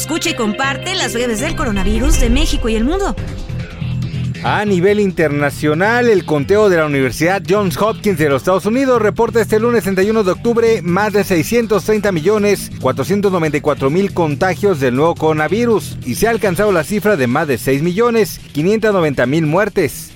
Escucha y comparte las breves del coronavirus de México y el mundo. A nivel internacional, el conteo de la Universidad Johns Hopkins de los Estados Unidos reporta este lunes 31 de octubre más de 630 millones 494 mil contagios del nuevo coronavirus y se ha alcanzado la cifra de más de 6 millones 590 mil muertes.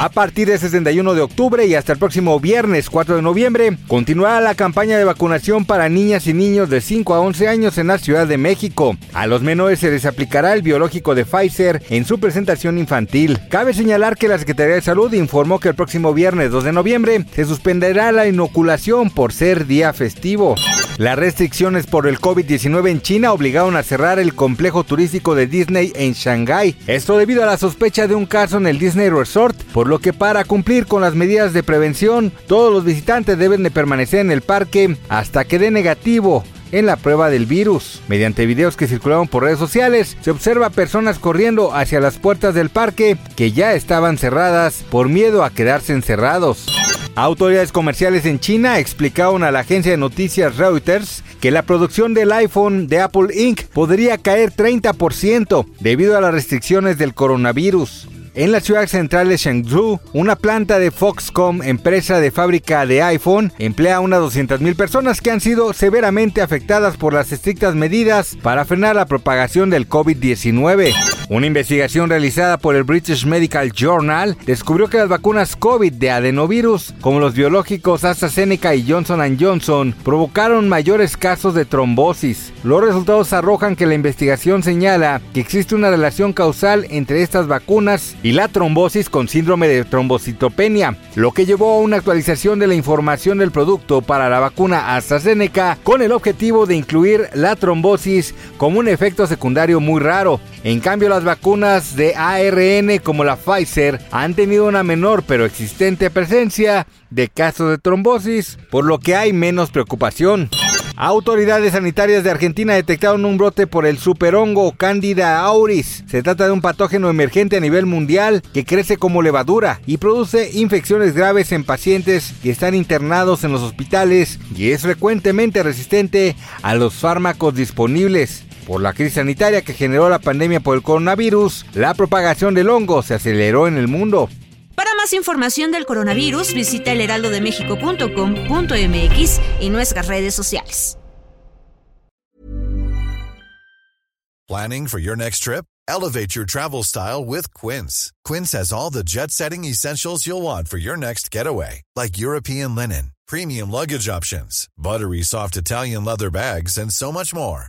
A partir del 61 de octubre y hasta el próximo viernes 4 de noviembre, continuará la campaña de vacunación para niñas y niños de 5 a 11 años en la Ciudad de México. A los menores se les aplicará el biológico de Pfizer en su presentación infantil. Cabe señalar que la Secretaría de Salud informó que el próximo viernes 2 de noviembre se suspenderá la inoculación por ser día festivo. Las restricciones por el COVID-19 en China obligaron a cerrar el complejo turístico de Disney en Shanghái. Esto debido a la sospecha de un caso en el Disney Resort, por lo que para cumplir con las medidas de prevención, todos los visitantes deben de permanecer en el parque hasta que dé negativo en la prueba del virus. Mediante videos que circularon por redes sociales, se observa personas corriendo hacia las puertas del parque que ya estaban cerradas por miedo a quedarse encerrados. Autoridades comerciales en China explicaron a la agencia de noticias Reuters que la producción del iPhone de Apple Inc. podría caer 30% debido a las restricciones del coronavirus. En la ciudad central de Chengdu, una planta de Foxconn, empresa de fábrica de iPhone, emplea a unas 200.000 personas que han sido severamente afectadas por las estrictas medidas para frenar la propagación del COVID-19. Una investigación realizada por el British Medical Journal descubrió que las vacunas COVID de adenovirus, como los biológicos AstraZeneca y Johnson Johnson, provocaron mayores casos de trombosis. Los resultados arrojan que la investigación señala que existe una relación causal entre estas vacunas y la trombosis con síndrome de trombocitopenia, lo que llevó a una actualización de la información del producto para la vacuna AstraZeneca con el objetivo de incluir la trombosis como un efecto secundario muy raro. En cambio, las vacunas de ARN como la Pfizer han tenido una menor pero existente presencia de casos de trombosis, por lo que hay menos preocupación. Autoridades sanitarias de Argentina detectaron un brote por el superhongo Candida auris. Se trata de un patógeno emergente a nivel mundial que crece como levadura y produce infecciones graves en pacientes que están internados en los hospitales y es frecuentemente resistente a los fármacos disponibles. Por la crisis sanitaria que generó la pandemia por el coronavirus, la propagación del hongo se aceleró en el mundo. Más información del coronavirus, visita elheraldodemexico.com.mx y nuestras redes sociales. Planning for your next trip? Elevate your travel style with Quince. Quince has all the jet setting essentials you'll want for your next getaway, like European linen, premium luggage options, buttery soft Italian leather bags, and so much more.